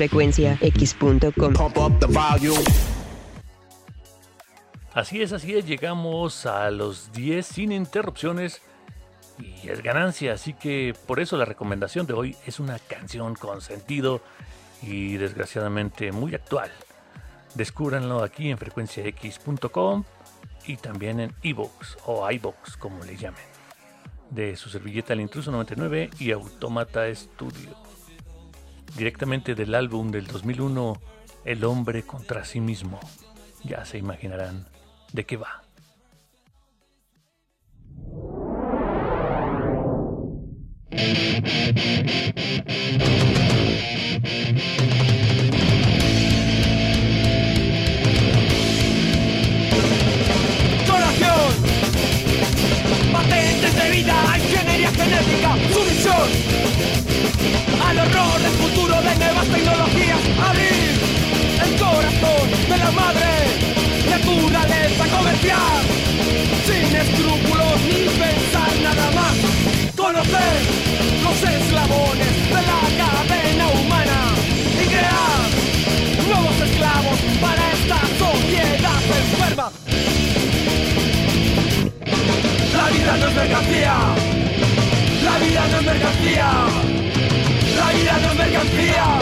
frecuenciax.com. Así es, así es, llegamos a los 10 sin interrupciones y es ganancia, así que por eso la recomendación de hoy es una canción con sentido y desgraciadamente muy actual. Descúbranlo aquí en frecuenciax.com y también en ebooks o iBooks como le llamen. De su servilleta El Intruso 99 y Automata Studio. Directamente del álbum del 2001 El hombre contra sí mismo. Ya se imaginarán de qué va. Eslabones de la cadena humana y crear nuevos esclavos para esta sociedad enferma. La vida no es mercancía. La vida no es mercancía. La vida no es mercancía.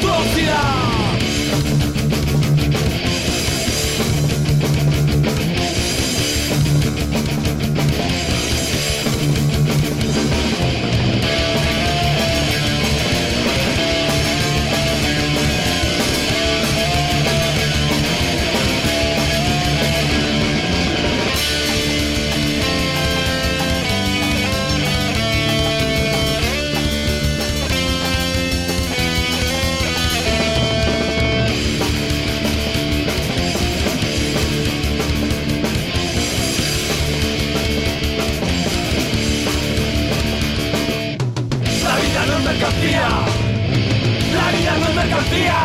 atrocidad. La vida no es mercancía.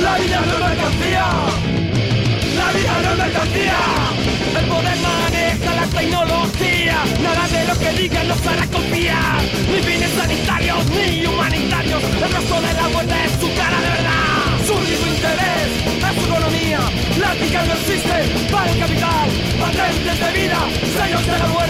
La vida no es mercancía. La vida no es mercancía. El poder maneja la tecnología. Nada de lo que digan nos hará confiar. Ni fines sanitarios ni humanitarios. El rostro de la muerte es su cara de verdad. Su interés es su economía. La ética no existe para el capital. Patentes de vida, sellos de la muerte,